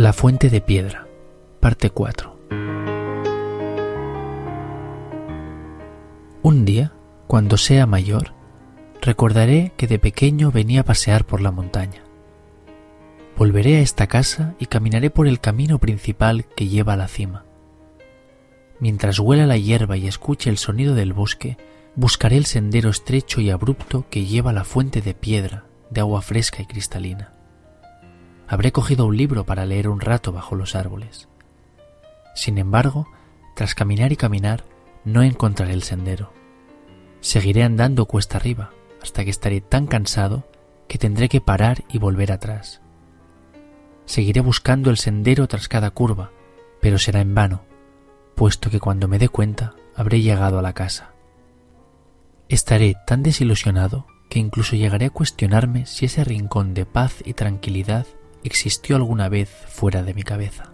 La fuente de piedra, parte 4. Un día, cuando sea mayor, recordaré que de pequeño venía a pasear por la montaña. Volveré a esta casa y caminaré por el camino principal que lleva a la cima. Mientras huela la hierba y escuche el sonido del bosque, buscaré el sendero estrecho y abrupto que lleva a la fuente de piedra de agua fresca y cristalina habré cogido un libro para leer un rato bajo los árboles. Sin embargo, tras caminar y caminar, no encontraré el sendero. Seguiré andando cuesta arriba hasta que estaré tan cansado que tendré que parar y volver atrás. Seguiré buscando el sendero tras cada curva, pero será en vano, puesto que cuando me dé cuenta habré llegado a la casa. Estaré tan desilusionado que incluso llegaré a cuestionarme si ese rincón de paz y tranquilidad existió alguna vez fuera de mi cabeza.